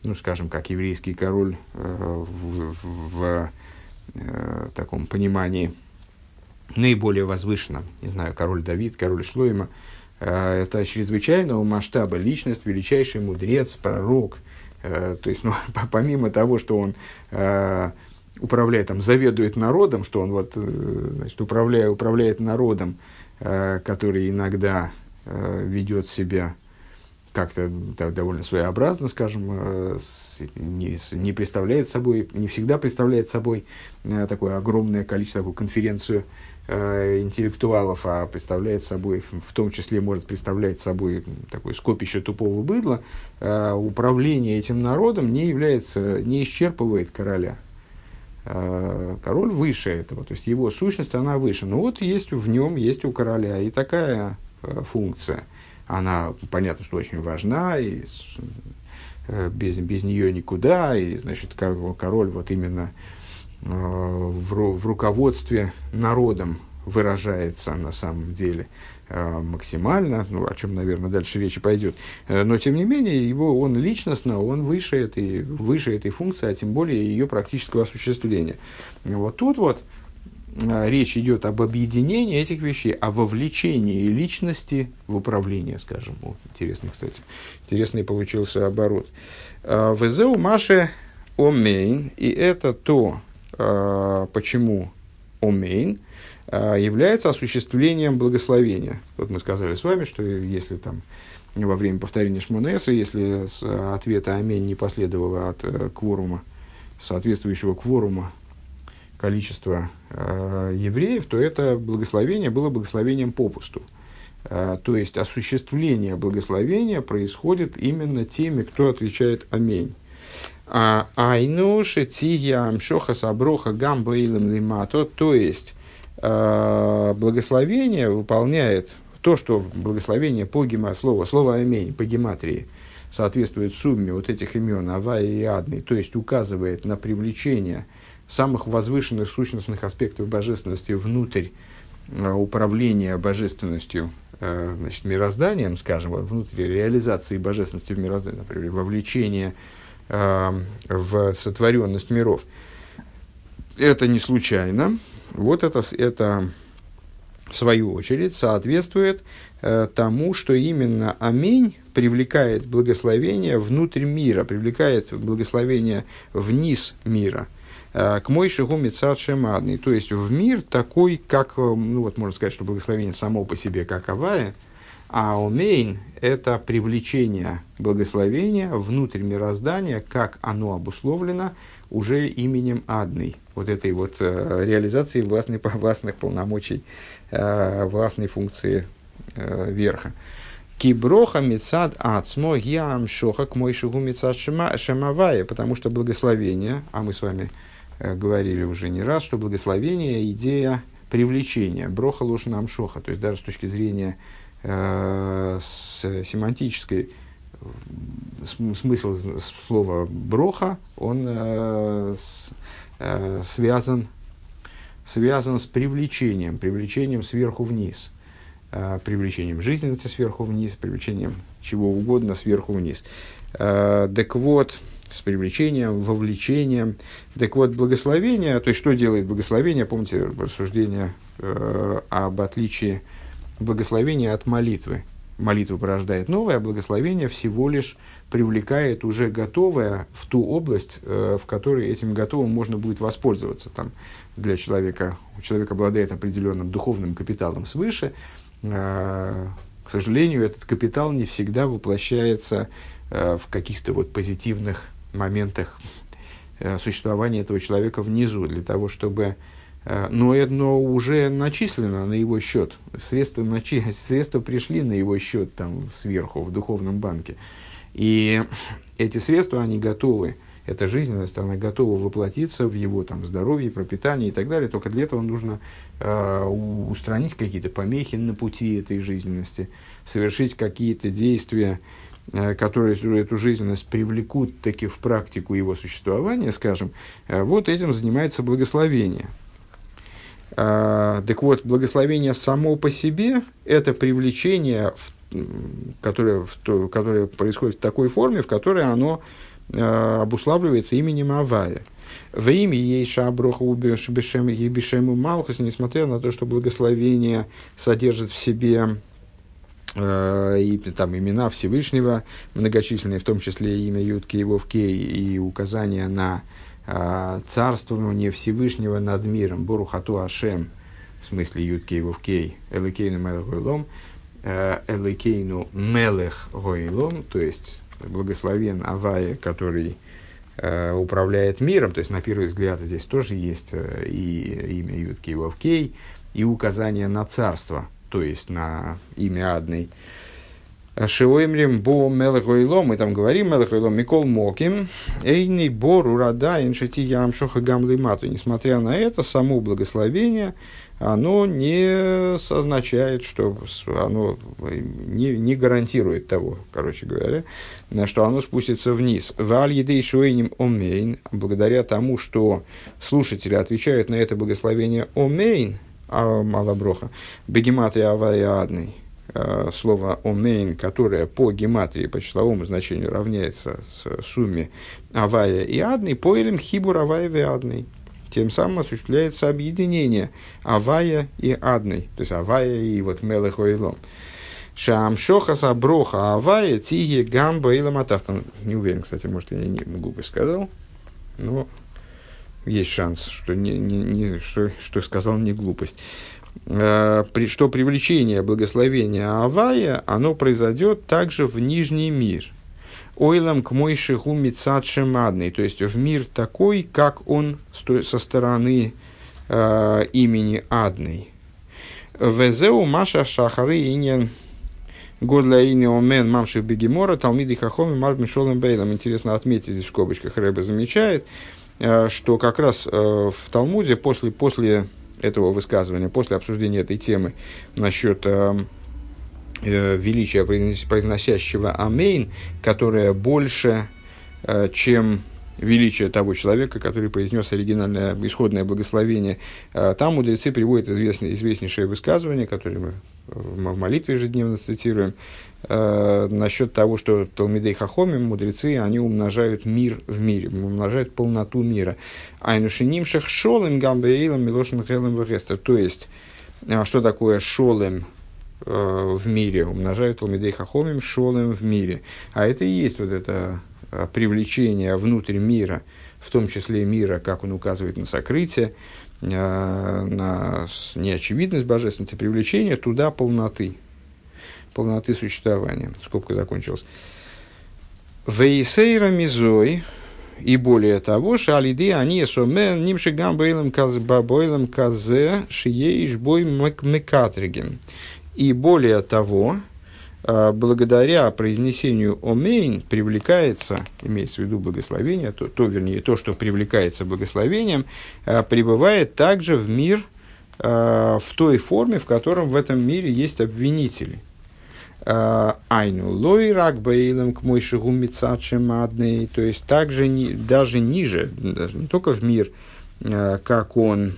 ну, скажем, как еврейский король э, в, в, в э, таком понимании наиболее возвышенном, не знаю, король Давид, король Шлойма, э, это чрезвычайного масштаба личность, величайший мудрец, пророк. Э, то есть, ну, (laughs) помимо того, что он э, управляет, там, заведует народом, что он вот, значит, управляет, управляет народом, который иногда ведет себя как-то довольно своеобразно, скажем, не, не представляет собой, не всегда представляет собой такое огромное количество, такую конференцию интеллектуалов, а представляет собой, в том числе может представлять собой такое скопище тупого быдла, управление этим народом не является, не исчерпывает короля. Э, король выше этого, то есть его сущность, она выше. Ну вот есть в нем, есть у короля и такая э, функция. Она, понятно, что очень важна, и э, без, без нее никуда, и, значит, король вот именно в, в руководстве народом выражается на самом деле – Э, максимально, ну, о чем, наверное, дальше речи пойдет. Э, но, тем не менее, его, он личностно, он выше этой, выше этой функции, а тем более ее практического осуществления. Вот тут вот э, речь идет об объединении этих вещей, о вовлечении личности в управление, скажем. Вот, интересный, кстати. Интересный получился оборот. Везеу Маше Омейн, и это то, почему Омейн, а, является осуществлением благословения. Вот мы сказали с вами, что если там во время повторения Шмонеса, если с ответа «Аминь» не последовало от э, кворума, соответствующего кворума количества э, евреев, то это благословение было благословением попусту. Э, то есть осуществление благословения происходит именно теми, кто отвечает «Аминь». А, Айну шетия амшоха саброха гамба илем лимато, то есть Э, благословение выполняет то, что благословение по гема, слово, слово «амень» по гематрии соответствует сумме вот этих имен Авая и Адны, то есть указывает на привлечение самых возвышенных сущностных аспектов божественности внутрь э, управления божественностью, значит, мирозданием, скажем, внутрь реализации божественности в мироздании, например, вовлечение в сотворенность миров. Это не случайно, вот это, это в свою очередь соответствует э, тому, что именно аминь привлекает благословение внутрь мира, привлекает благословение вниз мира, э, к мой шигу мецад шемадный, то есть в мир такой, как, э, ну вот можно сказать, что благословение само по себе как авая, а омейн – это привлечение благословения внутрь мироздания, как оно обусловлено уже именем Адной, вот этой вот э, реализации властной, (laughs) властных полномочий, э, властной функции э, верха. Киброха мецад ацмо ям шоха к мой шугу мецад шамавая, потому что благословение, а мы с вами э, говорили уже не раз, что благословение – идея привлечения, броха лошина шоха, то есть даже с точки зрения с семантической смысл слова броха, он э, э, связан, связан с привлечением, привлечением сверху вниз. привлечением жизненности сверху вниз, привлечением чего угодно сверху вниз. Так вот, с привлечением, вовлечением. Так вот, благословение, то есть что делает благословение, помните рассуждение э, об отличии благословения от молитвы. Молитва порождает новое, а благословение всего лишь привлекает уже готовое в ту область, э, в которой этим готовым можно будет воспользоваться. Там, для человека, человек обладает определенным духовным капиталом свыше, э, к сожалению, этот капитал не всегда воплощается э, в каких-то вот позитивных моментах существования этого человека внизу, для того, чтобы... Э, но это уже начислено на его счет. Средства, начи... (laughs) средства пришли на его счет там сверху, в духовном банке. И (laughs) эти средства, они готовы. Эта жизненность, она готова воплотиться в его там, здоровье, пропитание и так далее. Только для этого нужно э, устранить какие-то помехи на пути этой жизненности, совершить какие-то действия, Э, которые эту жизненность привлекут таки в практику его существования, скажем, э, вот этим занимается благословение. А, так вот, благословение само по себе – это привлечение, которое, которое происходит в такой форме, в которой оно э, обуславливается именем Авая. В имя ей шаброха бешему Малхус, несмотря на то, что благословение содержит в себе Э, и там имена Всевышнего многочисленные, в том числе имя Ютки его в Кей и указания на царствование Всевышнего над миром, Борухату Ашем, в смысле Ютки его в Кей, Эликейну Мелех Гойлом, э, Эликейну Мелех Гойлом, то есть благословен Авая, который э, управляет миром, то есть на первый взгляд здесь тоже есть э, и имя Ютки его в Кей, и указание на царство – то есть на имя Адной. Шиоимрим бо мелехойлом, мы там говорим мелехойлом Микол Моким, эйный бор урада иншати ямшоха гамлимату. Несмотря на это, само благословение, оно не означает, что оно не, не гарантирует того, короче говоря, что оно спустится вниз. Валь едей шуэним омейн, благодаря тому, что слушатели отвечают на это благословение омейн, а малоброха, бегематрия авая адный, слово омейн, которое по гематрии, по числовому значению равняется сумме авая и адный, поэлем хибур авая и адный. Тем самым осуществляется объединение авая и адный, то есть авая и вот мелех ойлом. Шамшоха саброха авая тиге гамба и ламатахтан. Не уверен, кстати, может, я не глупо сказал, но есть шанс, что, не, не, не, что, что сказал не глупость, э, что привлечение благословения Авая, оно произойдет также в Нижний мир. Ойлам к мой шиху мицад шемадный, то есть в мир такой, как он со стороны э, имени Адный. Везеу Маша Шахары Иньян Годля Ини Омен Мамших Бегемора Талмиды Хахоми Марбин Шолем Бейлом. Интересно отметить здесь в скобочках Рэба замечает, Э, что как раз э, в Талмуде после, после этого высказывания, после обсуждения этой темы насчет э, величия произносящего «Амейн», которое больше, чем величие того человека, который произнес оригинальное исходное благословение. Там мудрецы приводят известное, известнейшее высказывание, которое мы в молитве ежедневно цитируем, э, насчет того, что Талмидей Хахоми, мудрецы, они умножают мир в мире, умножают полноту мира. Айнушиним шолем гамбеилом милошим хелем. То есть, э, что такое шолем э, в мире? Умножают Талмидей Хахомим шолем в мире. А это и есть вот это э, привлечение внутрь мира, в том числе мира, как он указывает на сокрытие, э, на неочевидность божественности, привлечение туда полноты полноты существования. Скобка закончилась. Вейсейра мизой, и более того, шалиды они сомен нимши гамбойлем казбабойлем казе шиеиш бой мекатригем. И более того, а, благодаря произнесению омейн привлекается, имеется в виду благословение, то, то вернее то, что привлекается благословением, а, пребывает также в мир а, в той форме, в котором в этом мире есть обвинители. Айну лой рак бейлем к мой шигум мадный, то есть также не, даже ниже, даже не только в мир, э, как он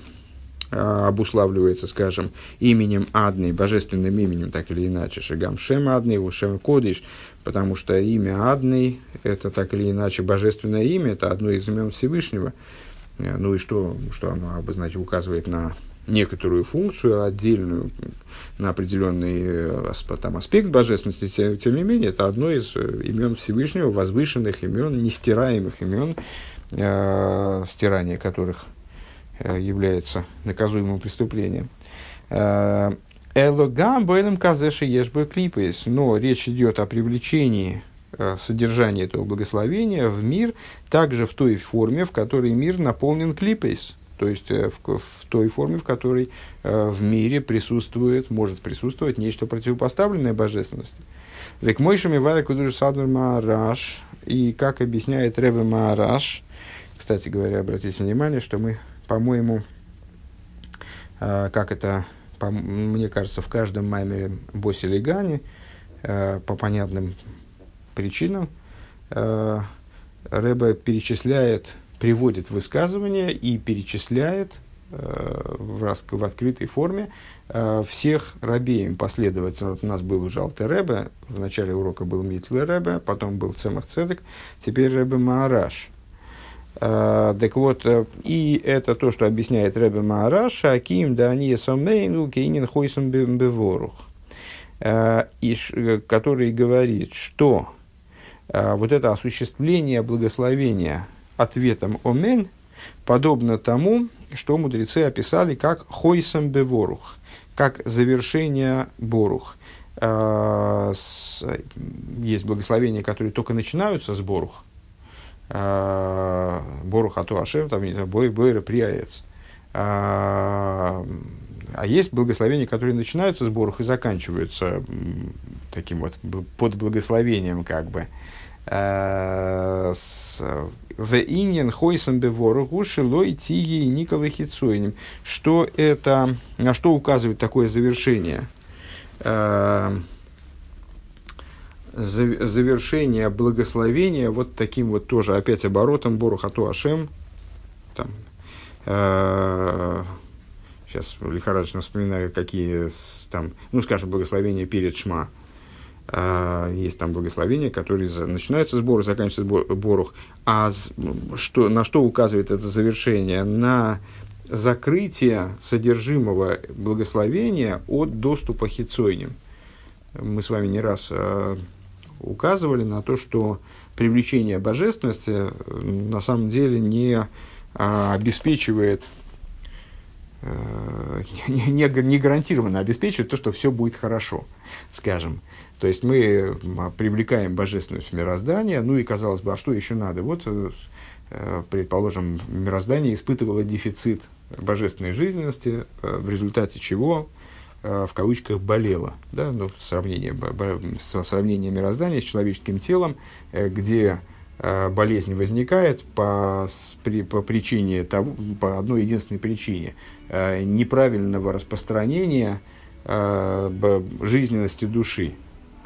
обуславливается, скажем, именем Адны, божественным именем, так или иначе, Шагам Шем Адны, Ушем Кодиш, потому что имя Адны – это так или иначе божественное имя, это одно из имен Всевышнего. Ну и что, что оно обозначит, указывает на некоторую функцию отдельную, на определенный э, там, аспект божественности, тем, не менее, это одно из э, имен Всевышнего, возвышенных имен, нестираемых имен, э, стирание которых э, является наказуемым преступлением. Элогам бойлем казеши ешбы клипейс. Но речь идет о привлечении содержания этого благословения в мир, также в той форме, в которой мир наполнен клипейс, то есть э, в, в той форме, в которой э, в мире присутствует, может присутствовать нечто противопоставленное божественности. Век мойшами вайр кудуш садмар маараш, и как объясняет Ребе Маараш, кстати говоря, обратите внимание, что мы, по-моему, э, как это, по, мне кажется, в каждом маймере Боси Легани, э, по понятным причинам, э, Рэбе перечисляет приводит высказывание и перечисляет э, в, рас, в открытой форме э, всех рабеем последовательно. Вот у нас был уже Алтер Ребе, в начале урока был Митл Ребе, потом был Цемах Цедек, теперь Ребе Маараш. Uh, так вот, и это то, что объясняет Ребе Маараш, Аким да они сомейну кейнин хойсом беворух, который говорит, что вот это осуществление благословения ответом «Омен» подобно тому, что мудрецы описали как «хойсам беворух», как завершение борух. А, есть благословения, которые только начинаются с борух. А, борух ату ашем, там, не знаю, бой, бойра, приаец. А, а есть благословения, которые начинаются с борух и заканчиваются таким вот под благословением, как бы. С в иньян хойсом беворогу шилой тиги николы хицойним. Что это, на что указывает такое завершение? Э, завершение благословения вот таким вот тоже опять оборотом Борухату Ашем. Там, э, сейчас лихорадочно вспоминаю, какие там, ну, скажем, благословения перед Шма. А, есть там благословения, которые начинаются с заканчиваются Борух. А что, на что указывает это завершение? На закрытие содержимого благословения от доступа хитсойним. Мы с вами не раз э, указывали на то, что привлечение божественности на самом деле не э, обеспечивает э, (laughs) не, не, не гарантированно обеспечивает то, что все будет хорошо, скажем. То есть мы привлекаем божественность в мироздание, ну и казалось бы, а что еще надо? Вот, э, э, предположим, мироздание испытывало дефицит божественной жизненности, э, в результате чего в кавычках болело, да, ну, сравнение, сравнение мироздания с человеческим телом, где болезнь возникает по, по причине того, по одной единственной причине неправильного распространения жизненности души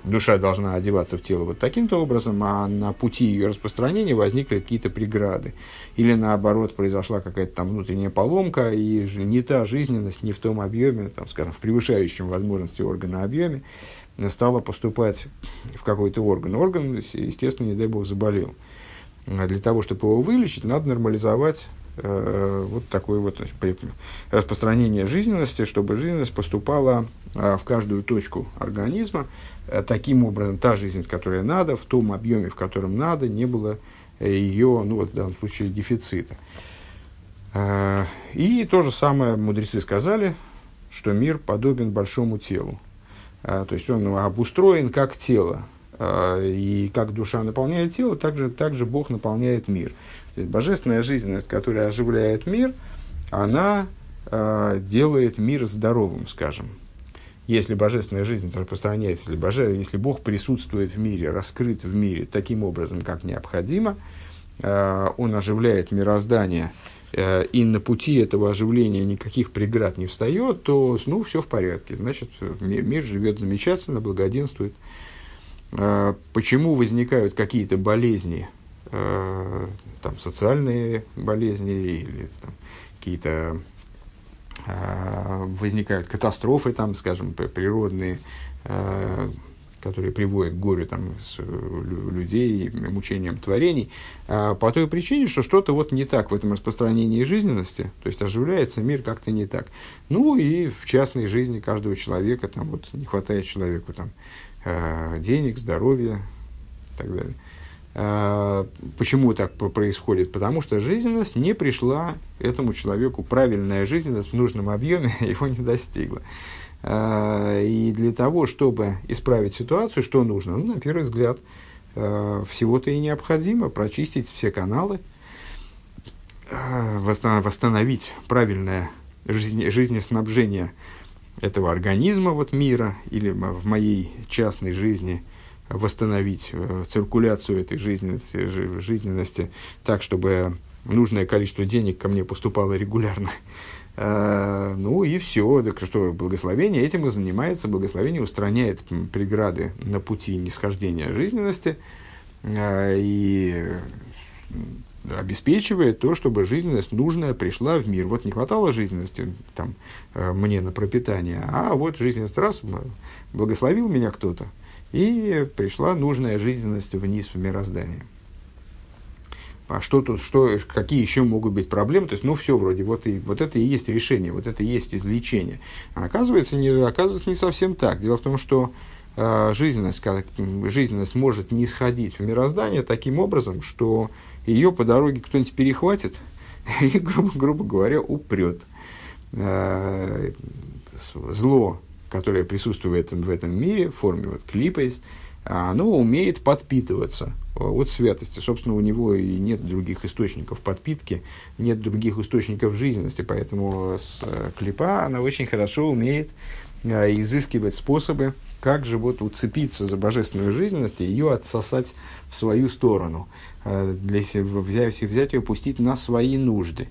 душа должна одеваться в тело вот таким-то образом, а на пути ее распространения возникли какие-то преграды. Или наоборот, произошла какая-то там внутренняя поломка, и не та жизненность, не в том объеме, там, скажем, в превышающем возможности органа объеме, стала поступать в какой-то орган. Орган, естественно, не дай бог, заболел. А для того, чтобы его вылечить, надо нормализовать э, вот такое вот распространение жизненности, чтобы жизненность поступала э, в каждую точку организма, Э, таким образом, та жизнь, которая надо, в том объеме, в котором надо, не было э, ее, ну вот в данном случае, дефицита. Э, и то же самое мудрецы сказали, что мир подобен большому телу. То есть он обустроен как тело. И как душа наполняет тело, так же, так же Бог наполняет мир. То есть божественная жизненность, которая оживляет мир, она делает мир здоровым, скажем если божественная жизнь распространяется, если, боже, если Бог присутствует в мире, раскрыт в мире таким образом, как необходимо, э, он оживляет мироздание, э, и на пути этого оживления никаких преград не встает, то ну, все в порядке. Значит, мир, мир живет замечательно, благоденствует. Э, почему возникают какие-то болезни, там, социальные болезни или там, какие-то возникают катастрофы, там, скажем, природные, которые приводят к горю там, с, людей, мучениям творений, по той причине, что что-то вот не так в этом распространении жизненности, то есть оживляется мир как-то не так. Ну и в частной жизни каждого человека, там вот не хватает человеку там, денег, здоровья и так далее. А, почему так происходит? Потому что жизненность не пришла этому человеку, правильная жизненность в нужном объеме (laughs) его не достигла. А, и для того, чтобы исправить ситуацию, что нужно? Ну, на первый взгляд, а, всего-то и необходимо прочистить все каналы, восстановить правильное жизне, жизнеснабжение этого организма вот мира или в моей частной жизни – восстановить э, циркуляцию этой жизненности, жизненности так, чтобы нужное количество денег ко мне поступало регулярно. (laughs) Э, ну и все, так что благословение этим и занимается. Благословение устраняет преграды на пути нисхождения жизненности э, и обеспечивает то, чтобы жизненность нужная пришла в мир. Вот не хватало жизненности там, мне на пропитание, а вот жизненность раз благословил меня кто-то, и пришла нужная жизненность вниз в мироздание. А что тут, что, какие еще могут быть проблемы? То есть, ну, все вроде, вот, и, вот это и есть решение, вот это и есть излечение. А оказывается, не, оказывается, не совсем так. Дело в том, что э, жизненность, как, жизненность может не сходить в мироздание таким образом, что ее по дороге кто-нибудь перехватит (laughs) и, грубо, грубо говоря, упрет. Э, зло которое присутствует в этом мире в форме вот клипейс, оно умеет подпитываться от святости. Собственно, у него и нет других источников подпитки, нет других источников жизненности, поэтому с э, клипа она очень хорошо умеет э, изыскивать способы, как же вот уцепиться за божественную жизненность и ее отсосать в свою сторону, для, взять, взять ее, пустить на свои нужды.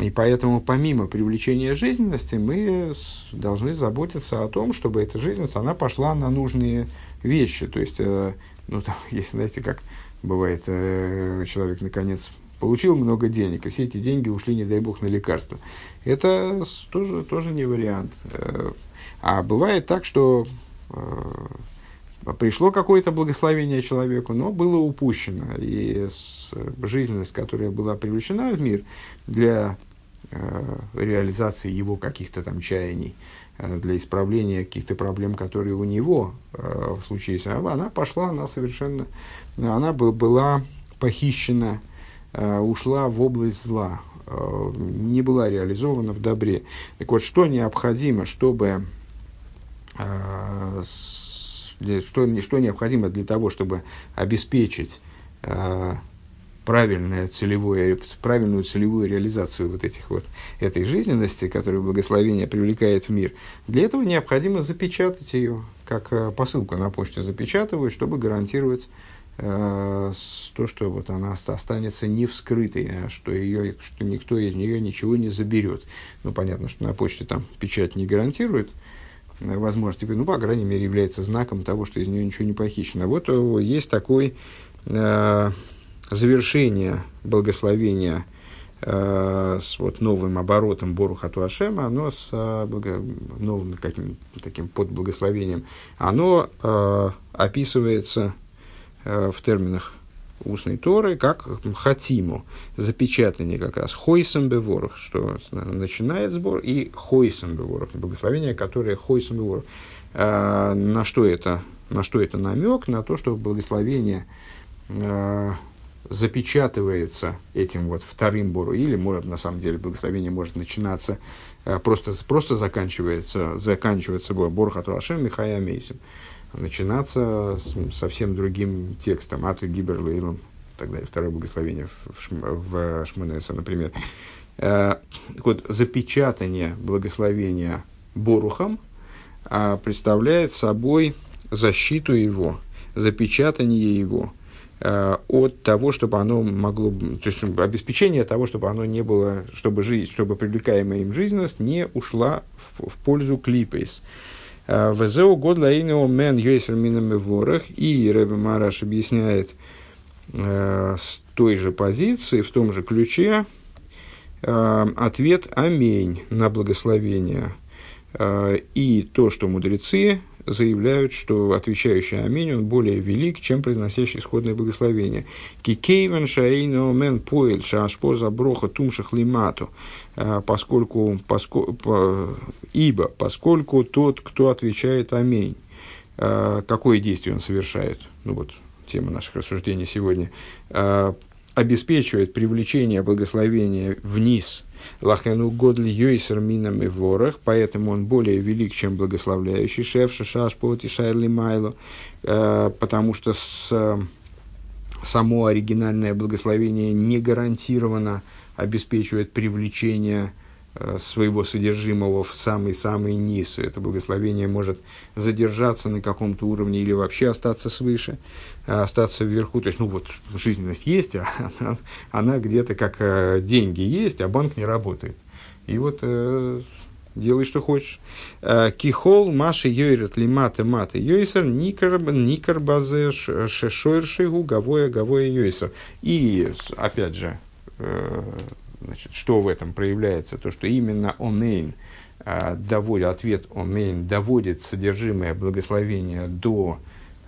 И поэтому, помимо привлечения жизненности, мы должны заботиться о том, чтобы эта жизненность, она пошла на нужные вещи. То есть, э, ну, там, (laughs) знаете, как бывает, э, человек, наконец, получил много денег, и все эти деньги ушли, не дай бог, на лекарства. Это тоже, тоже не вариант. Э, а бывает так, что пришло какое-то благословение человеку, но было упущено. И жизненность, которая была привлечена в мир для э, реализации его каких-то там чаяний, э, для исправления каких-то проблем, которые у него э, в если она пошла, она совершенно, она бы, была похищена, э, ушла в область зла, э, не была реализована в добре. Так вот, что необходимо, чтобы э, что, что необходимо для того, чтобы обеспечить э, правильное целевое, правильную целевую реализацию вот этих вот, этой жизненности, которую благословение привлекает в мир, для этого необходимо запечатать ее, как э, посылку на почту запечатывают, чтобы гарантировать э, то, что вот она останется не вскрытой, а что, ее, что никто из нее ничего не заберет. Ну, понятно, что на почте там печать не гарантирует, возможности, ну, по крайней мере, является знаком того, что из нее ничего не похищено. Вот э, есть такой э, завершение благословения э, с вот новым оборотом Борухату Ашема, оно с э, благо, новым каким, таким подблагословением, оно э, описывается э, в терминах устной Торы, как хатиму, запечатание как раз, хойсом беворах, что начинает сбор, и хойсом беворах, благословение, которое хойсом беворах. А, на что это? На что это намек? На то, что благословение а, запечатывается этим вот вторым бору, или может, на самом деле благословение может начинаться, а, просто, просто заканчивается, заканчивается бор, бор хатуашем Михая Мейсим начинаться с совсем другим текстом, Ату Гибер Лейлом, и так второе благословение в, Шм, в Шмонеса, например. Э, вот, запечатание благословения Борухом э, представляет собой защиту его, запечатание его э, от того, чтобы оно могло, то есть обеспечение того, чтобы оно не было, чтобы жизнь, чтобы привлекаемая им жизненность не ушла в, в пользу клипейс. Везеу год лаинео мен йойсер минами ворах. И Рэбе Мараш объясняет э, с той же позиции, в том же ключе, ответ «Амень» на благословение. И то, что мудрецы заявляют, что отвечающий Аминь, он более велик, чем произносящий исходное благословение. Кикейвен шаэйно мен поэль шашпо заброха тумшах лимату, а, поскольку, поскольку, ибо поскольку тот, кто отвечает Аминь, а, какое действие он совершает, ну вот тема наших рассуждений сегодня, а, обеспечивает привлечение благословения вниз – Лахену годли йойсер минам и ворах, поэтому он более велик, чем благословляющий шеф шаш поти шайрли майло, э, потому что с, само оригинальное благословение не гарантированно обеспечивает привлечение своего содержимого в самый-самый низ. Это благословение может задержаться на каком-то уровне или вообще остаться свыше, э, остаться вверху. То есть, ну вот, жизненность есть, (laughs) а она, она где-то как э, деньги есть, а банк не работает. И вот э, делай, что хочешь. Кихол, Маши, Йойрет, Лиматы, Маты, Йойсер, Никар, Базе, Шешойршигу, Гавоя, Гавоя, Йойсер. И, опять же, Значит, что в этом проявляется? То, что именно Омейн э, доводит, ответ Омейн доводит содержимое благословения до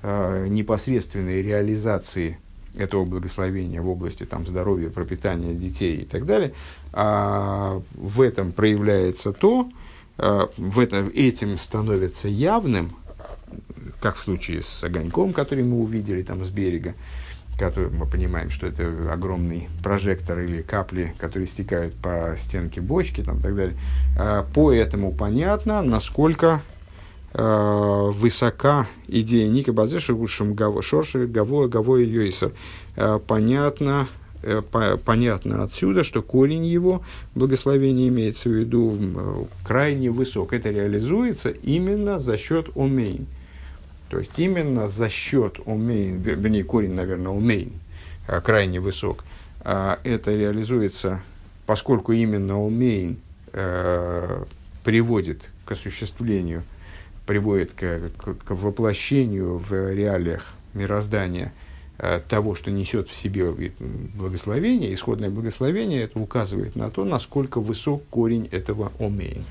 э, непосредственной реализации этого благословения в области там, здоровья, пропитания детей и так далее, а в этом проявляется то, а, в этом, этим становится явным, как в случае с огоньком, который мы увидели там с берега, который мы понимаем, что это огромный прожектор или капли, которые стекают по стенке бочки там, и так далее. А, по этому понятно, насколько э, высока идея Ника Базеша Гушем Шорши Гаво Гаво Йойса. Э, понятно, э, по, понятно отсюда, что корень его благословения имеется в виду крайне высок. Это реализуется именно за счет умейн то есть именно за счет умейн, вернее, корень, наверное, умейн, а, крайне высок, а, это реализуется, поскольку именно умейн э, приводит к осуществлению, приводит к, к, к воплощению в реалиях мироздания э, того, что несет в себе благословение, исходное благословение, это указывает на то, насколько высок корень этого омейн.